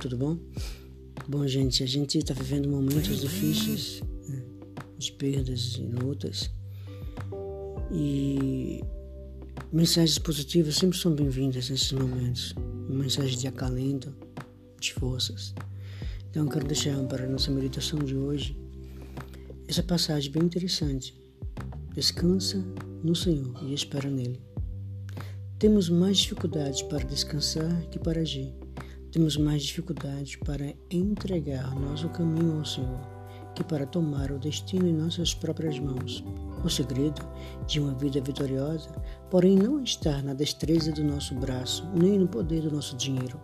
tudo bom? Bom, gente, a gente está vivendo momentos difíceis, né? de perdas e lutas. E mensagens positivas sempre são bem-vindas nesses momentos. Mensagens de acalento, de forças. Então, quero deixar para a nossa meditação de hoje essa passagem bem interessante. Descansa no Senhor e espera nele. Temos mais dificuldades para descansar que para agir temos mais dificuldade para entregar nosso caminho ao Senhor que para tomar o destino em nossas próprias mãos. O segredo de uma vida vitoriosa, porém, não está na destreza do nosso braço, nem no poder do nosso dinheiro.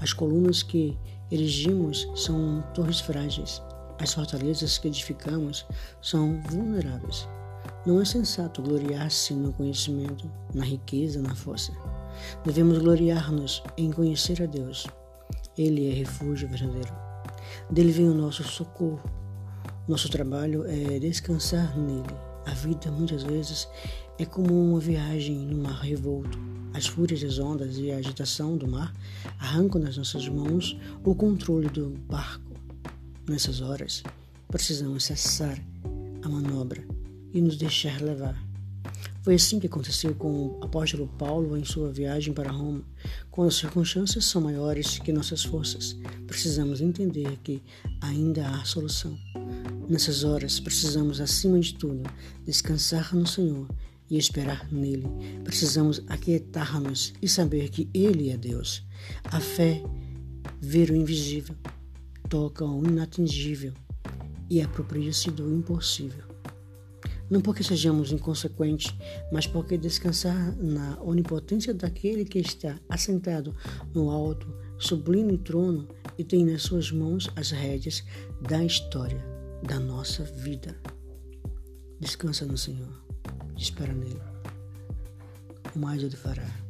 As colunas que erigimos são torres frágeis. As fortalezas que edificamos são vulneráveis. Não é sensato gloriar-se no conhecimento, na riqueza, na força. Devemos gloriar-nos em conhecer a Deus, ele é refúgio verdadeiro. Dele vem o nosso socorro. Nosso trabalho é descansar nele. A vida, muitas vezes, é como uma viagem no mar revolto. As fúrias das ondas e a agitação do mar arrancam das nossas mãos o controle do barco. Nessas horas, precisamos cessar a manobra e nos deixar levar. Foi assim que aconteceu com o apóstolo Paulo em sua viagem para Roma. Quando as circunstâncias são maiores que nossas forças, precisamos entender que ainda há solução. Nessas horas, precisamos, acima de tudo, descansar no Senhor e esperar nele. Precisamos aquietar-nos e saber que Ele é Deus. A fé, ver o invisível, toca o inatingível e apropria-se do impossível. Não porque sejamos inconsequentes, mas porque descansar na onipotência daquele que está assentado no alto, sublime trono e tem nas suas mãos as rédeas da história da nossa vida. Descansa no Senhor, espera nele. O mais ele fará.